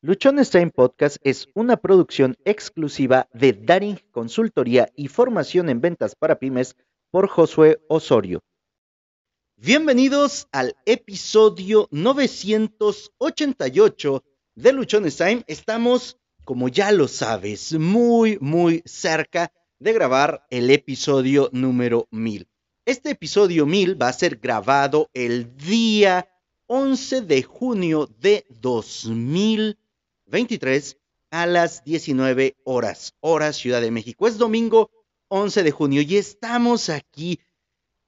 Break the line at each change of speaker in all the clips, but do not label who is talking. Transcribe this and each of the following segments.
Luchones Time Podcast es una producción exclusiva de Daring Consultoría y Formación en Ventas para Pymes por Josué Osorio. Bienvenidos al episodio 988 de Luchones Time. Estamos, como ya lo sabes, muy, muy cerca de grabar el episodio número 1000. Este episodio 1000 va a ser grabado el día 11 de junio de 2000. 23 a las 19 horas, hora Ciudad de México. Es domingo 11 de junio y estamos aquí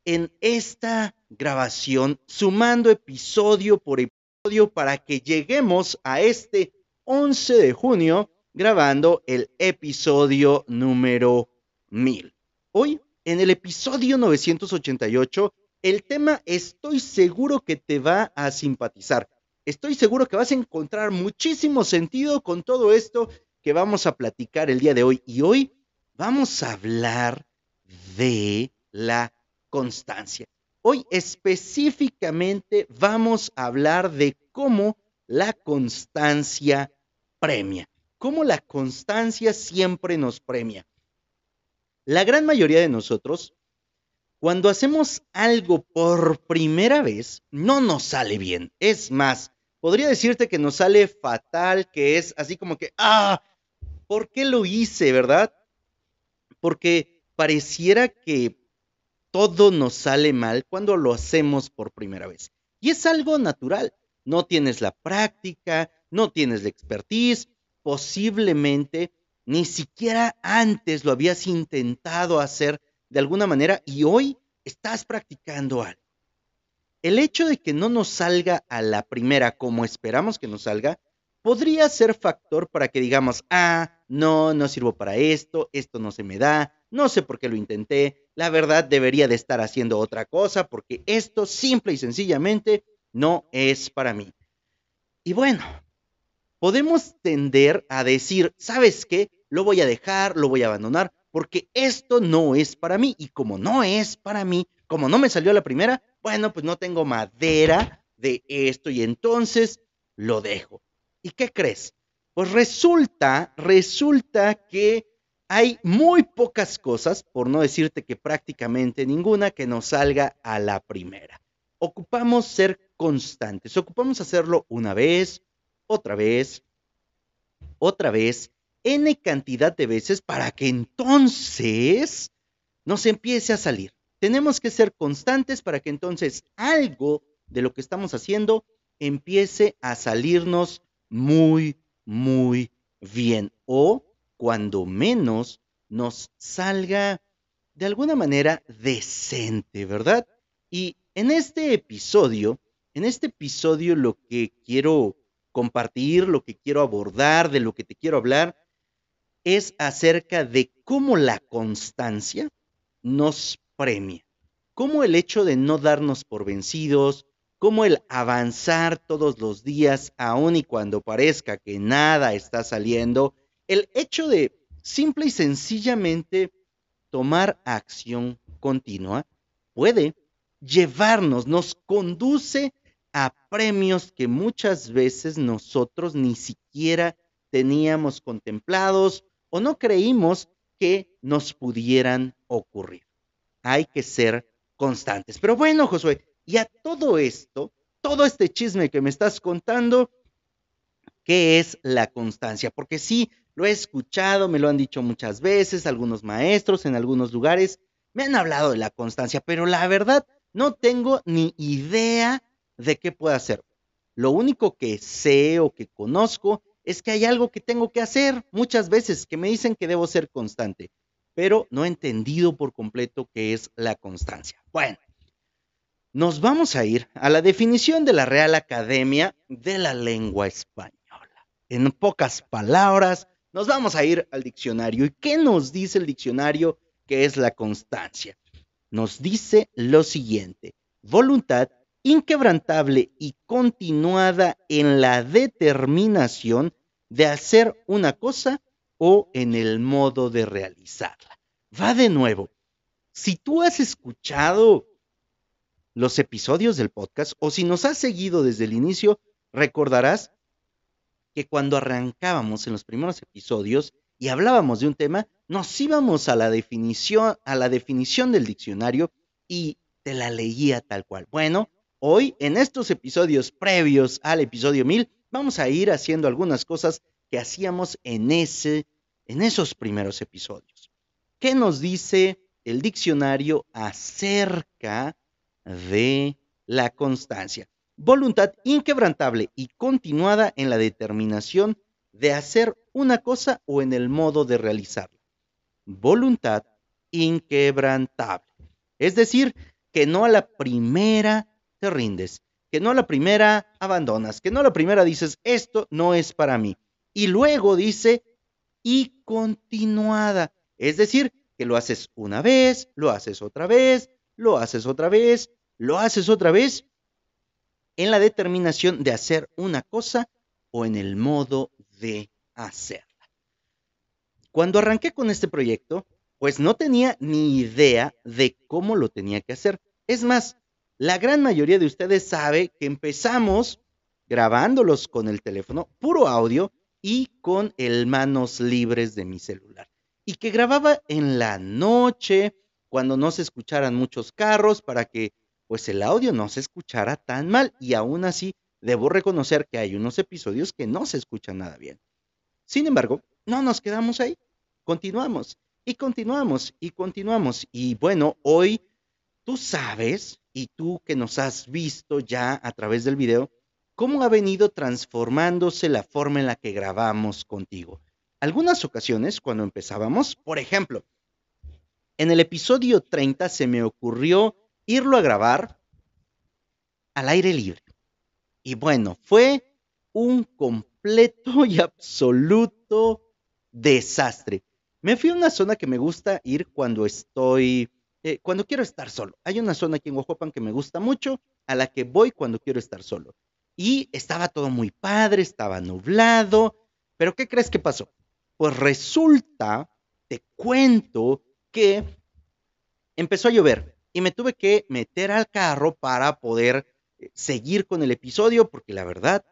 en esta grabación sumando episodio por episodio para que lleguemos a este 11 de junio grabando el episodio número 1000. Hoy, en el episodio 988, el tema estoy seguro que te va a simpatizar estoy seguro que vas a encontrar muchísimo sentido con todo esto que vamos a platicar el día de hoy. Y hoy vamos a hablar de la constancia. Hoy específicamente vamos a hablar de cómo la constancia premia, cómo la constancia siempre nos premia. La gran mayoría de nosotros, cuando hacemos algo por primera vez, no nos sale bien. Es más, podría decirte que nos sale fatal, que es así como que, ah, ¿por qué lo hice, verdad? Porque pareciera que todo nos sale mal cuando lo hacemos por primera vez. Y es algo natural. No tienes la práctica, no tienes la expertise, posiblemente ni siquiera antes lo habías intentado hacer de alguna manera y hoy estás practicando algo el hecho de que no nos salga a la primera como esperamos que nos salga, podría ser factor para que digamos, ah, no, no sirvo para esto, esto no se me da, no sé por qué lo intenté, la verdad debería de estar haciendo otra cosa porque esto simple y sencillamente no es para mí. Y bueno, podemos tender a decir, ¿sabes qué? Lo voy a dejar, lo voy a abandonar, porque esto no es para mí. Y como no es para mí, como no me salió la primera, bueno, pues no tengo madera de esto y entonces lo dejo. ¿Y qué crees? Pues resulta, resulta que hay muy pocas cosas, por no decirte que prácticamente ninguna, que nos salga a la primera. Ocupamos ser constantes, ocupamos hacerlo una vez, otra vez, otra vez, n cantidad de veces para que entonces nos empiece a salir. Tenemos que ser constantes para que entonces algo de lo que estamos haciendo empiece a salirnos muy, muy bien. O cuando menos nos salga de alguna manera decente, ¿verdad? Y en este episodio, en este episodio lo que quiero compartir, lo que quiero abordar, de lo que te quiero hablar, es acerca de cómo la constancia nos premia. Como el hecho de no darnos por vencidos, como el avanzar todos los días, aun y cuando parezca que nada está saliendo, el hecho de simple y sencillamente tomar acción continua puede llevarnos, nos conduce a premios que muchas veces nosotros ni siquiera teníamos contemplados o no creímos que nos pudieran ocurrir hay que ser constantes. Pero bueno, Josué, y a todo esto, todo este chisme que me estás contando, ¿qué es la constancia? Porque sí, lo he escuchado, me lo han dicho muchas veces, algunos maestros en algunos lugares me han hablado de la constancia, pero la verdad no tengo ni idea de qué puedo hacer. Lo único que sé o que conozco es que hay algo que tengo que hacer muchas veces que me dicen que debo ser constante pero no he entendido por completo qué es la constancia. Bueno, nos vamos a ir a la definición de la Real Academia de la Lengua Española. En pocas palabras, nos vamos a ir al diccionario. ¿Y qué nos dice el diccionario que es la constancia? Nos dice lo siguiente, voluntad inquebrantable y continuada en la determinación de hacer una cosa o en el modo de realizarla. Va de nuevo. Si tú has escuchado los episodios del podcast o si nos has seguido desde el inicio, recordarás que cuando arrancábamos en los primeros episodios y hablábamos de un tema, nos íbamos a la definición, a la definición del diccionario y te la leía tal cual. Bueno, hoy en estos episodios previos al episodio 1000 vamos a ir haciendo algunas cosas que hacíamos en ese en esos primeros episodios. ¿Qué nos dice el diccionario acerca de la constancia? Voluntad inquebrantable y continuada en la determinación de hacer una cosa o en el modo de realizarla. Voluntad inquebrantable. Es decir, que no a la primera te rindes, que no la primera abandonas, que no la primera dices, esto no es para mí. Y luego dice, y continuada. Es decir, que lo haces una vez, lo haces otra vez, lo haces otra vez, lo haces otra vez, en la determinación de hacer una cosa o en el modo de hacerla. Cuando arranqué con este proyecto, pues no tenía ni idea de cómo lo tenía que hacer. Es más, la gran mayoría de ustedes sabe que empezamos grabándolos con el teléfono, puro audio, y con el manos libres de mi celular. Y que grababa en la noche, cuando no se escucharan muchos carros, para que pues el audio no se escuchara tan mal. Y aún así, debo reconocer que hay unos episodios que no se escuchan nada bien. Sin embargo, no nos quedamos ahí. Continuamos y continuamos y continuamos. Y bueno, hoy tú sabes, y tú que nos has visto ya a través del video, cómo ha venido transformándose la forma en la que grabamos contigo. Algunas ocasiones, cuando empezábamos, por ejemplo, en el episodio 30 se me ocurrió irlo a grabar al aire libre. Y bueno, fue un completo y absoluto desastre. Me fui a una zona que me gusta ir cuando estoy, eh, cuando quiero estar solo. Hay una zona aquí en Oaxaca que me gusta mucho, a la que voy cuando quiero estar solo y estaba todo muy padre, estaba nublado, pero ¿qué crees que pasó? Pues resulta, te cuento que empezó a llover y me tuve que meter al carro para poder eh, seguir con el episodio porque la verdad,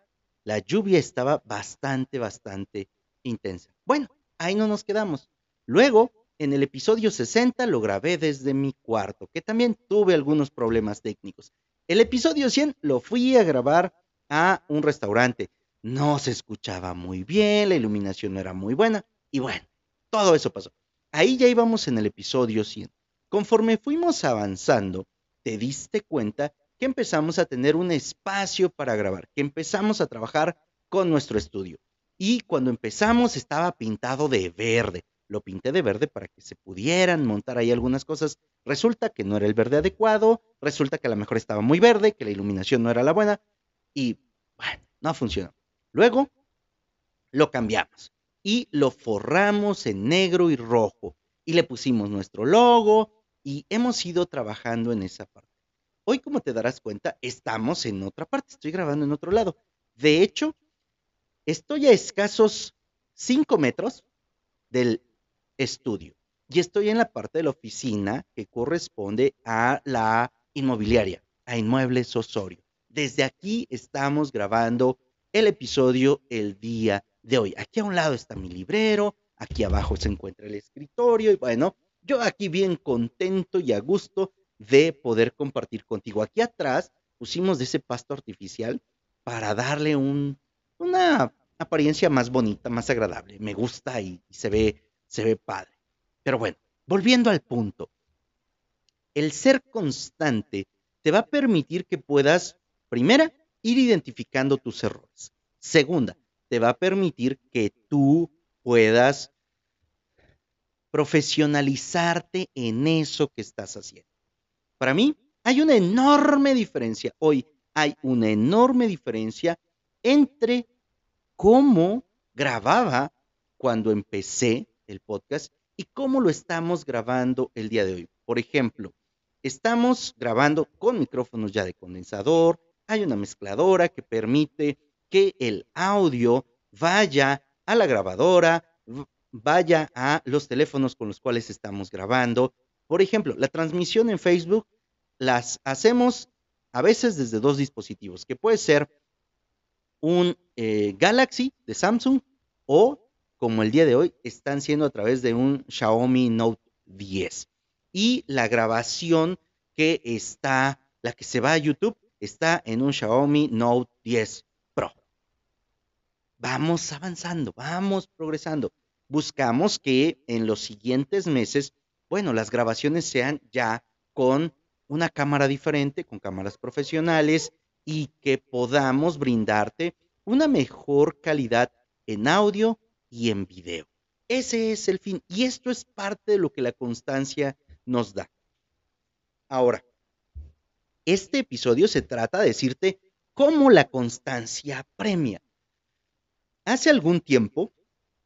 la lluvia estaba bastante, bastante intensa. Bueno, ahí no nos quedamos. Luego, en el episodio 60 lo grabé desde mi cuarto, que también tuve algunos problemas técnicos. El episodio 100 lo fui a grabar a un restaurante. No se escuchaba muy bien, la iluminación no era muy buena y bueno, todo eso pasó. Ahí ya íbamos en el episodio 100. Conforme fuimos avanzando, te diste cuenta que empezamos a tener un espacio para grabar, que empezamos a trabajar con nuestro estudio. Y cuando empezamos estaba pintado de verde. Lo pinté de verde para que se pudieran montar ahí algunas cosas. Resulta que no era el verde adecuado, resulta que a lo mejor estaba muy verde, que la iluminación no era la buena, y bueno, no funcionó. Luego lo cambiamos y lo forramos en negro y rojo y le pusimos nuestro logo y hemos ido trabajando en esa parte. Hoy, como te darás cuenta, estamos en otra parte, estoy grabando en otro lado. De hecho, estoy a escasos 5 metros del estudio y estoy en la parte de la oficina que corresponde a la inmobiliaria, a Inmuebles Osorio. Desde aquí estamos grabando el episodio el día de hoy. Aquí a un lado está mi librero, aquí abajo se encuentra el escritorio y bueno, yo aquí bien contento y a gusto de poder compartir contigo. Aquí atrás pusimos de ese pasto artificial para darle un, una apariencia más bonita, más agradable. Me gusta y, y se ve, se ve padre. Pero bueno, volviendo al punto. El ser constante te va a permitir que puedas Primera, ir identificando tus errores. Segunda, te va a permitir que tú puedas profesionalizarte en eso que estás haciendo. Para mí, hay una enorme diferencia. Hoy hay una enorme diferencia entre cómo grababa cuando empecé el podcast y cómo lo estamos grabando el día de hoy. Por ejemplo, estamos grabando con micrófonos ya de condensador, hay una mezcladora que permite que el audio vaya a la grabadora, vaya a los teléfonos con los cuales estamos grabando. Por ejemplo, la transmisión en Facebook las hacemos a veces desde dos dispositivos, que puede ser un eh, Galaxy de Samsung o como el día de hoy están siendo a través de un Xiaomi Note 10. Y la grabación que está, la que se va a YouTube, está en un Xiaomi Note 10 Pro. Vamos avanzando, vamos progresando. Buscamos que en los siguientes meses, bueno, las grabaciones sean ya con una cámara diferente, con cámaras profesionales y que podamos brindarte una mejor calidad en audio y en video. Ese es el fin y esto es parte de lo que la constancia nos da. Ahora, este episodio se trata de decirte cómo la constancia premia. Hace algún tiempo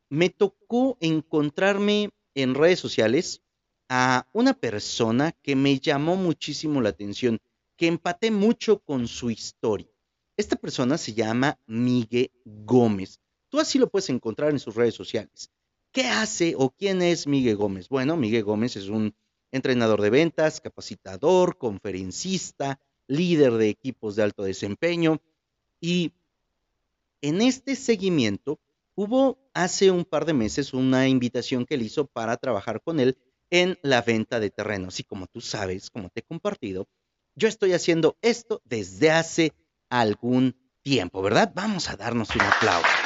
me tocó encontrarme en redes sociales a una persona que me llamó muchísimo la atención, que empaté mucho con su historia. Esta persona se llama Miguel Gómez. Tú así lo puedes encontrar en sus redes sociales. ¿Qué hace o quién es Miguel Gómez? Bueno, Miguel Gómez es un entrenador de ventas, capacitador, conferencista, líder de equipos de alto desempeño. Y en este seguimiento hubo hace un par de meses una invitación que él hizo para trabajar con él en la venta de terrenos. Y como tú sabes, como te he compartido, yo estoy haciendo esto desde hace algún tiempo, ¿verdad? Vamos a darnos un aplauso.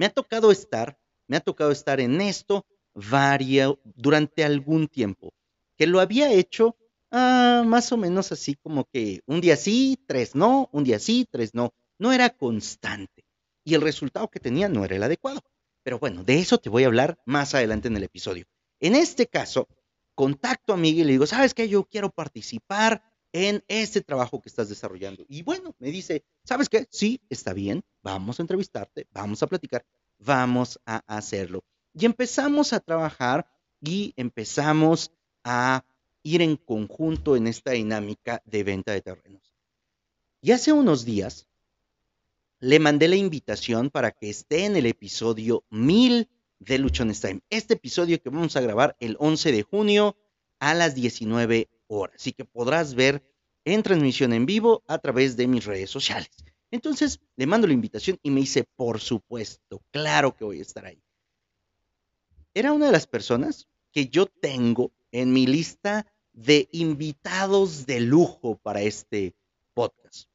Me ha tocado estar, me ha tocado estar en esto varia, durante algún tiempo, que lo había hecho ah, más o menos así como que un día sí, tres no, un día sí, tres no. No era constante y el resultado que tenía no era el adecuado. Pero bueno, de eso te voy a hablar más adelante en el episodio. En este caso, contacto a Miguel y le digo, ¿sabes qué? Yo quiero participar en este trabajo que estás desarrollando. Y bueno, me dice, ¿sabes qué? Sí, está bien, vamos a entrevistarte, vamos a platicar, vamos a hacerlo. Y empezamos a trabajar y empezamos a ir en conjunto en esta dinámica de venta de terrenos. Y hace unos días le mandé la invitación para que esté en el episodio 1000 de Luchones Time. Este episodio que vamos a grabar el 11 de junio a las 19 horas. Así que podrás ver en transmisión en vivo a través de mis redes sociales. Entonces le mando la invitación y me dice, por supuesto, claro que voy a estar ahí era una de las personas que yo tengo en mi lista de invitados de lujo para este podcast.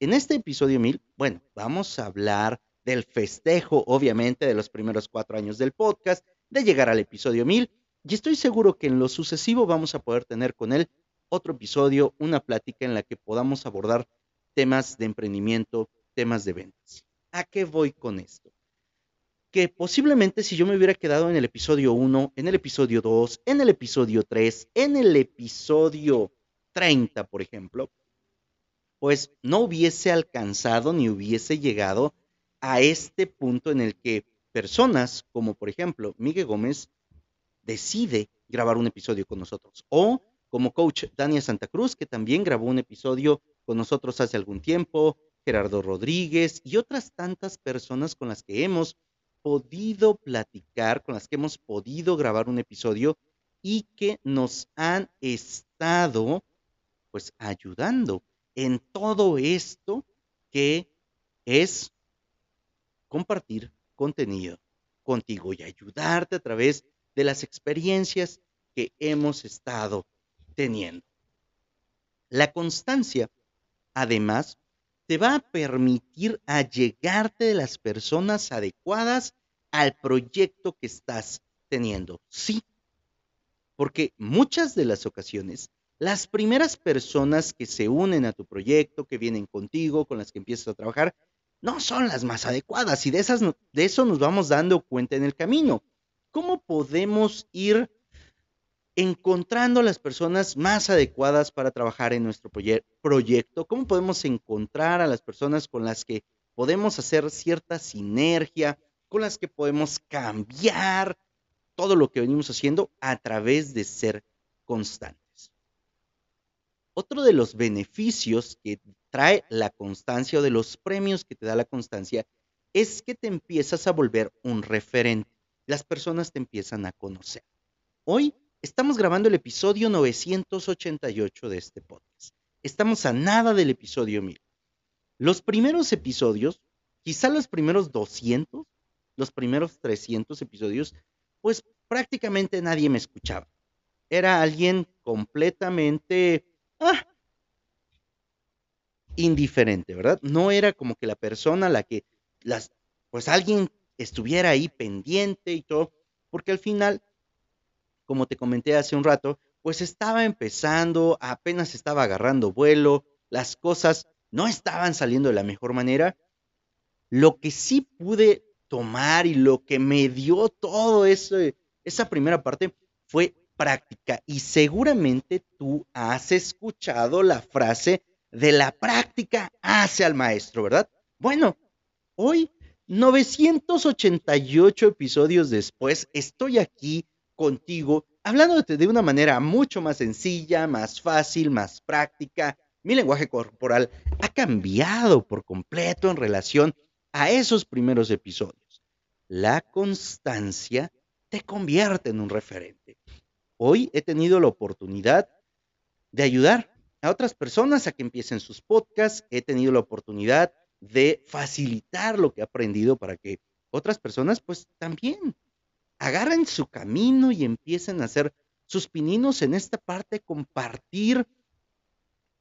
En este episodio 1000, bueno, vamos a hablar del festejo, obviamente, de los primeros cuatro años del podcast, de llegar al episodio 1000, y estoy seguro que en lo sucesivo vamos a poder tener con él otro episodio, una plática en la que podamos abordar temas de emprendimiento, temas de ventas. ¿A qué voy con esto? que posiblemente si yo me hubiera quedado en el episodio 1, en el episodio 2, en el episodio 3, en el episodio 30, por ejemplo, pues no hubiese alcanzado ni hubiese llegado a este punto en el que personas como por ejemplo Miguel Gómez decide grabar un episodio con nosotros. O como coach Dania Santa Cruz que también grabó un episodio con nosotros hace algún tiempo, Gerardo Rodríguez y otras tantas personas con las que hemos podido platicar, con las que hemos podido grabar un episodio y que nos han estado pues ayudando en todo esto que es compartir contenido contigo y ayudarte a través de las experiencias que hemos estado teniendo. La constancia, además, te va a permitir allegarte de las personas adecuadas al proyecto que estás teniendo. Sí, porque muchas de las ocasiones, las primeras personas que se unen a tu proyecto, que vienen contigo, con las que empiezas a trabajar, no son las más adecuadas y de, esas, de eso nos vamos dando cuenta en el camino. ¿Cómo podemos ir encontrando las personas más adecuadas para trabajar en nuestro proyecto, cómo podemos encontrar a las personas con las que podemos hacer cierta sinergia, con las que podemos cambiar todo lo que venimos haciendo a través de ser constantes. Otro de los beneficios que trae la constancia o de los premios que te da la constancia es que te empiezas a volver un referente. Las personas te empiezan a conocer. Hoy Estamos grabando el episodio 988 de este podcast. Estamos a nada del episodio 1000. Los primeros episodios, quizá los primeros 200, los primeros 300 episodios, pues prácticamente nadie me escuchaba. Era alguien completamente ah, indiferente, ¿verdad? No era como que la persona la que las, pues alguien estuviera ahí pendiente y todo, porque al final, como te comenté hace un rato, pues estaba empezando, apenas estaba agarrando vuelo, las cosas no estaban saliendo de la mejor manera. Lo que sí pude tomar y lo que me dio todo eso, esa primera parte fue práctica. Y seguramente tú has escuchado la frase de la práctica hace al maestro, ¿verdad? Bueno, hoy, 988 episodios después, estoy aquí contigo hablándote de una manera mucho más sencilla, más fácil, más práctica. Mi lenguaje corporal ha cambiado por completo en relación a esos primeros episodios. La constancia te convierte en un referente. Hoy he tenido la oportunidad de ayudar a otras personas a que empiecen sus podcasts. He tenido la oportunidad de facilitar lo que he aprendido para que otras personas pues también agarren su camino y empiecen a hacer sus pininos en esta parte, de compartir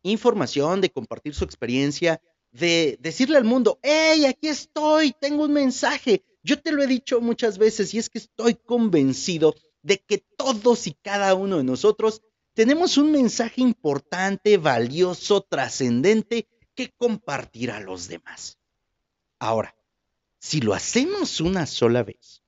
información, de compartir su experiencia, de decirle al mundo, hey, aquí estoy, tengo un mensaje. Yo te lo he dicho muchas veces y es que estoy convencido de que todos y cada uno de nosotros tenemos un mensaje importante, valioso, trascendente que compartir a los demás. Ahora, si lo hacemos una sola vez,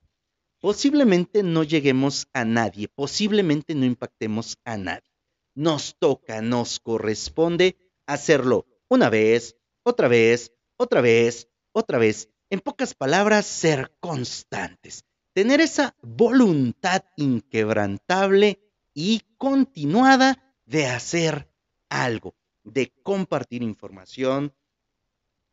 posiblemente no lleguemos a nadie, posiblemente no impactemos a nadie. Nos toca, nos corresponde hacerlo una vez, otra vez, otra vez, otra vez. En pocas palabras, ser constantes. Tener esa voluntad inquebrantable y continuada de hacer algo, de compartir información,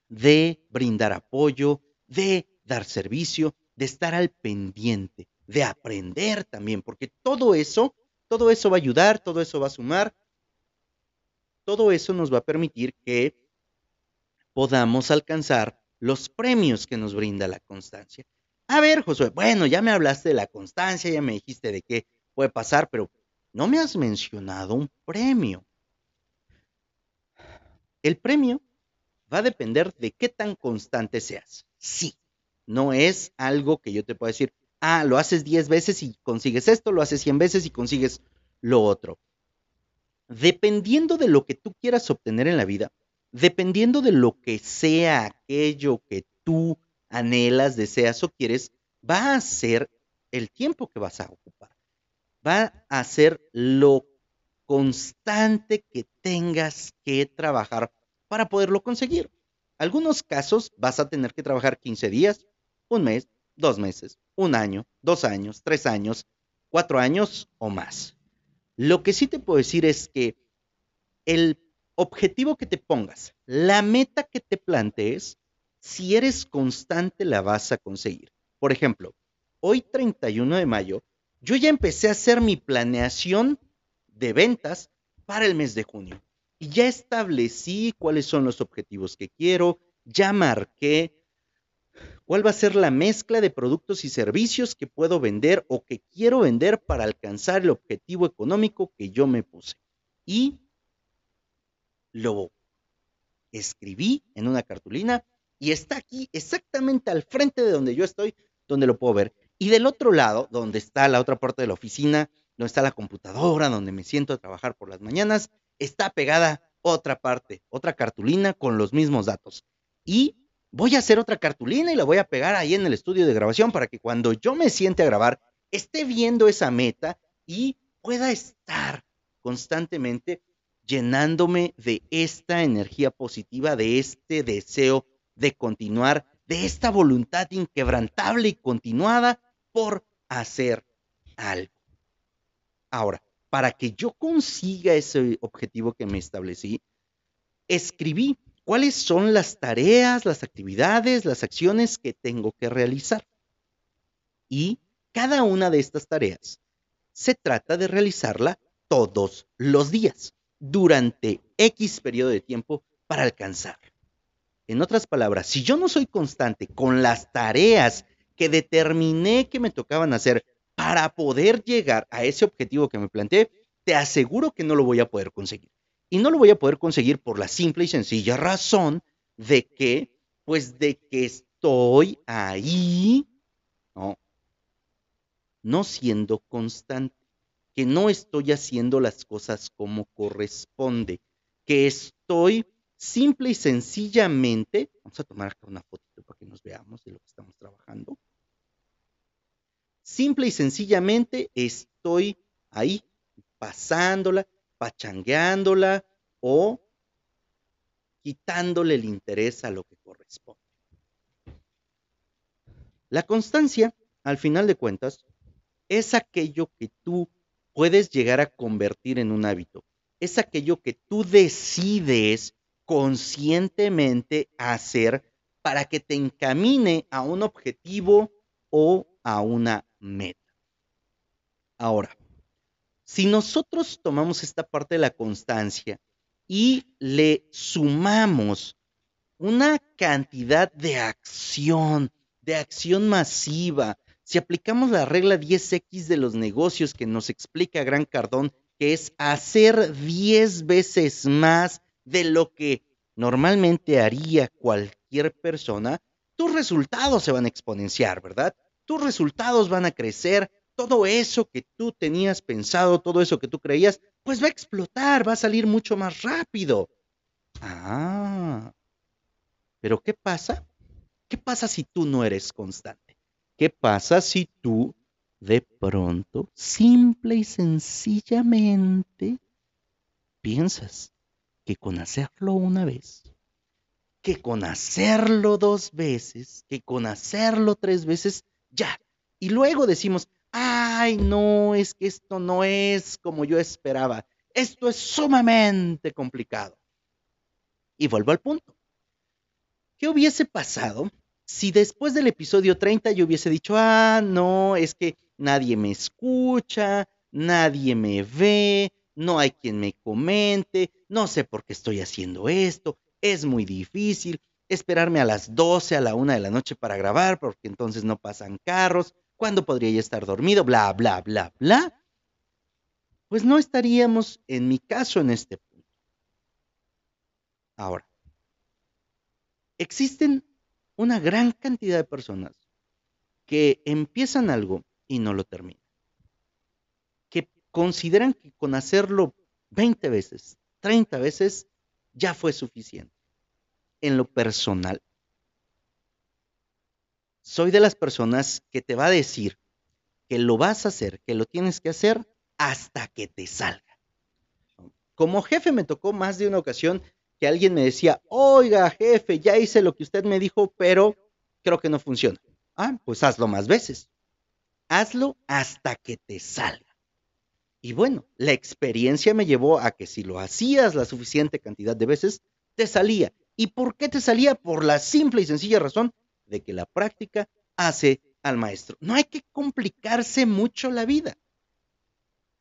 de brindar apoyo, de dar servicio, de estar al pendiente, de aprender también, porque todo eso, todo eso va a ayudar, todo eso va a sumar, todo eso nos va a permitir que podamos alcanzar los premios que nos brinda la constancia. A ver, Josué, bueno, ya me hablaste de la constancia, ya me dijiste de qué puede pasar, pero no me has mencionado un premio. El premio va a depender de qué tan constante seas. Sí, no es algo que yo te pueda decir, ah, lo haces 10 veces y consigues esto, lo haces 100 veces y consigues lo otro. Dependiendo de lo que tú quieras obtener en la vida, dependiendo de lo que sea aquello que tú anhelas, deseas o quieres, va a ser el tiempo que vas a ocupar. Va a ser lo constante que tengas que trabajar para poderlo conseguir. Algunos casos vas a tener que trabajar 15 días, un mes, dos meses, un año, dos años, tres años, cuatro años o más. Lo que sí te puedo decir es que el objetivo que te pongas, la meta que te plantees, si eres constante la vas a conseguir. Por ejemplo, hoy 31 de mayo, yo ya empecé a hacer mi planeación de ventas para el mes de junio. Y ya establecí cuáles son los objetivos que quiero, ya marqué cuál va a ser la mezcla de productos y servicios que puedo vender o que quiero vender para alcanzar el objetivo económico que yo me puse. Y lo escribí en una cartulina y está aquí exactamente al frente de donde yo estoy, donde lo puedo ver. Y del otro lado, donde está la otra parte de la oficina, donde está la computadora, donde me siento a trabajar por las mañanas, está pegada otra parte, otra cartulina con los mismos datos. Y voy a hacer otra cartulina y la voy a pegar ahí en el estudio de grabación para que cuando yo me siente a grabar, esté viendo esa meta y pueda estar constantemente llenándome de esta energía positiva, de este deseo de continuar, de esta voluntad inquebrantable y continuada por hacer algo. Ahora, para que yo consiga ese objetivo que me establecí, escribí cuáles son las tareas, las actividades, las acciones que tengo que realizar. Y cada una de estas tareas se trata de realizarla todos los días, durante X periodo de tiempo para alcanzar. En otras palabras, si yo no soy constante con las tareas que determiné que me tocaban hacer para poder llegar a ese objetivo que me planteé, te aseguro que no lo voy a poder conseguir. Y no lo voy a poder conseguir por la simple y sencilla razón de que, pues de que estoy ahí, ¿no? No siendo constante, que no estoy haciendo las cosas como corresponde, que estoy simple y sencillamente, vamos a tomar acá una fotito para que nos veamos de lo que estamos trabajando. Simple y sencillamente estoy ahí pasándola, pachangueándola o quitándole el interés a lo que corresponde. La constancia, al final de cuentas, es aquello que tú puedes llegar a convertir en un hábito. Es aquello que tú decides conscientemente hacer para que te encamine a un objetivo o a una meta. Ahora, si nosotros tomamos esta parte de la constancia y le sumamos una cantidad de acción, de acción masiva, si aplicamos la regla 10X de los negocios que nos explica Gran Cardón, que es hacer 10 veces más de lo que normalmente haría cualquier persona, tus resultados se van a exponenciar, ¿verdad? Tus resultados van a crecer, todo eso que tú tenías pensado, todo eso que tú creías, pues va a explotar, va a salir mucho más rápido. Ah, pero ¿qué pasa? ¿Qué pasa si tú no eres constante? ¿Qué pasa si tú de pronto, simple y sencillamente, piensas que con hacerlo una vez, que con hacerlo dos veces, que con hacerlo tres veces, ya. Y luego decimos, ay, no, es que esto no es como yo esperaba. Esto es sumamente complicado. Y vuelvo al punto. ¿Qué hubiese pasado si después del episodio 30 yo hubiese dicho, ah, no, es que nadie me escucha, nadie me ve, no hay quien me comente, no sé por qué estoy haciendo esto, es muy difícil esperarme a las 12, a la 1 de la noche para grabar, porque entonces no pasan carros, ¿Cuándo podría ya estar dormido? Bla, bla, bla, bla. Pues no estaríamos, en mi caso, en este punto. Ahora, existen una gran cantidad de personas que empiezan algo y no lo terminan. Que consideran que con hacerlo 20 veces, 30 veces, ya fue suficiente. En lo personal, soy de las personas que te va a decir que lo vas a hacer, que lo tienes que hacer hasta que te salga. Como jefe me tocó más de una ocasión que alguien me decía, oiga jefe, ya hice lo que usted me dijo, pero creo que no funciona. Ah, pues hazlo más veces. Hazlo hasta que te salga. Y bueno, la experiencia me llevó a que si lo hacías la suficiente cantidad de veces, te salía. ¿Y por qué te salía? Por la simple y sencilla razón de que la práctica hace al maestro. No hay que complicarse mucho la vida.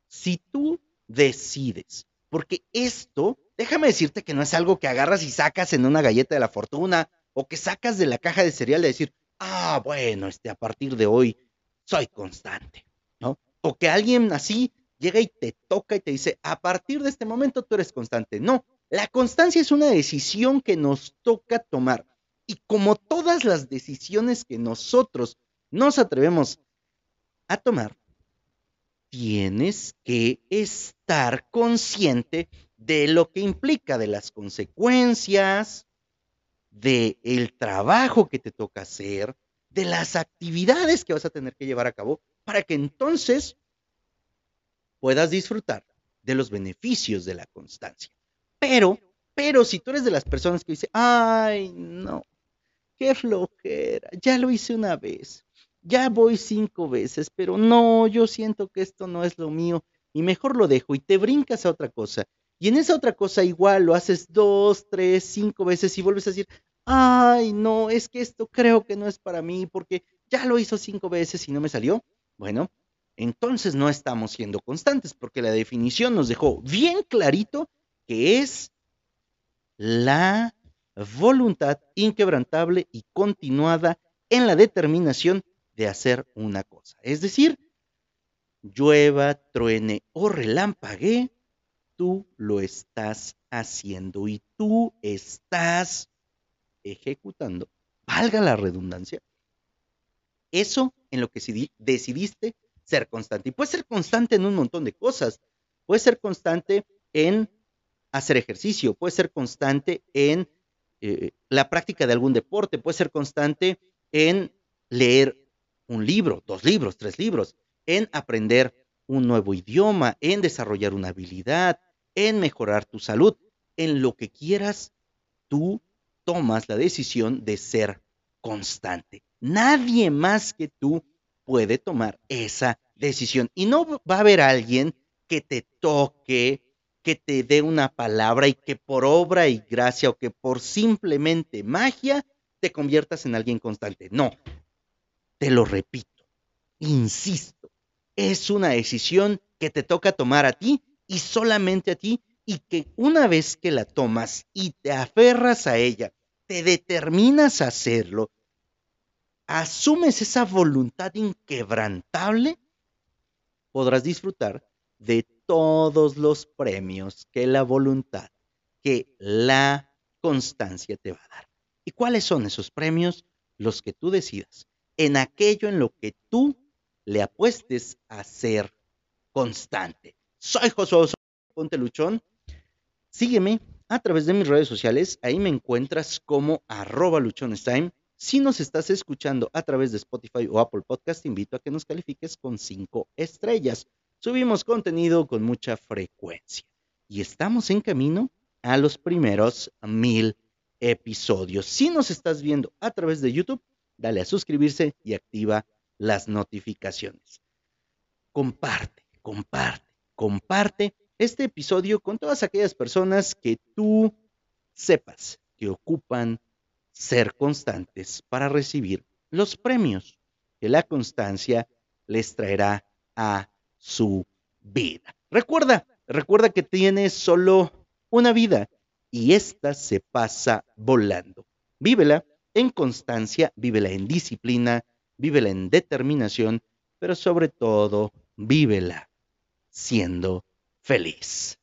Si tú decides, porque esto, déjame decirte que no es algo que agarras y sacas en una galleta de la fortuna o que sacas de la caja de cereal de decir, ah, bueno, este, a partir de hoy soy constante, ¿no? O que alguien así llega y te toca y te dice, a partir de este momento tú eres constante. No, la constancia es una decisión que nos toca tomar. Y como todas las decisiones que nosotros nos atrevemos a tomar, tienes que estar consciente de lo que implica, de las consecuencias, de el trabajo que te toca hacer, de las actividades que vas a tener que llevar a cabo, para que entonces puedas disfrutar de los beneficios de la constancia. Pero, pero si tú eres de las personas que dice, ay, no, qué flojera, ya lo hice una vez, ya voy cinco veces, pero no, yo siento que esto no es lo mío y mejor lo dejo y te brincas a otra cosa. Y en esa otra cosa igual lo haces dos, tres, cinco veces y vuelves a decir, ay, no, es que esto creo que no es para mí porque ya lo hizo cinco veces y no me salió. Bueno, entonces no estamos siendo constantes porque la definición nos dejó bien clarito que es la voluntad inquebrantable y continuada en la determinación de hacer una cosa. Es decir, llueva, truene o relampaguee, tú lo estás haciendo y tú estás ejecutando, valga la redundancia, eso en lo que decidiste ser constante. Y puedes ser constante en un montón de cosas. Puedes ser constante en hacer ejercicio, puedes ser constante en eh, la práctica de algún deporte, puedes ser constante en leer un libro, dos libros, tres libros, en aprender un nuevo idioma, en desarrollar una habilidad, en mejorar tu salud, en lo que quieras, tú tomas la decisión de ser constante. Nadie más que tú puede tomar esa decisión. Y no va a haber alguien que te toque, que te dé una palabra y que por obra y gracia o que por simplemente magia te conviertas en alguien constante. No, te lo repito, insisto, es una decisión que te toca tomar a ti y solamente a ti y que una vez que la tomas y te aferras a ella, te determinas a hacerlo, asumes esa voluntad inquebrantable, podrás disfrutar de todos los premios que la voluntad, que la constancia te va a dar. ¿Y cuáles son esos premios? Los que tú decidas, en aquello en lo que tú le apuestes a ser constante. Soy Josué Ponte Luchón. Sígueme a través de mis redes sociales. Ahí me encuentras como arroba luchonestime. Si nos estás escuchando a través de Spotify o Apple Podcast, te invito a que nos califiques con cinco estrellas. Subimos contenido con mucha frecuencia y estamos en camino a los primeros mil episodios. Si nos estás viendo a través de YouTube, dale a suscribirse y activa las notificaciones. Comparte, comparte, comparte este episodio con todas aquellas personas que tú sepas que ocupan ser constantes para recibir los premios que la constancia les traerá a su vida. Recuerda, recuerda que tienes solo una vida y esta se pasa volando. Vívela en constancia, vívela en disciplina, vívela en determinación, pero sobre todo, vívela siendo feliz.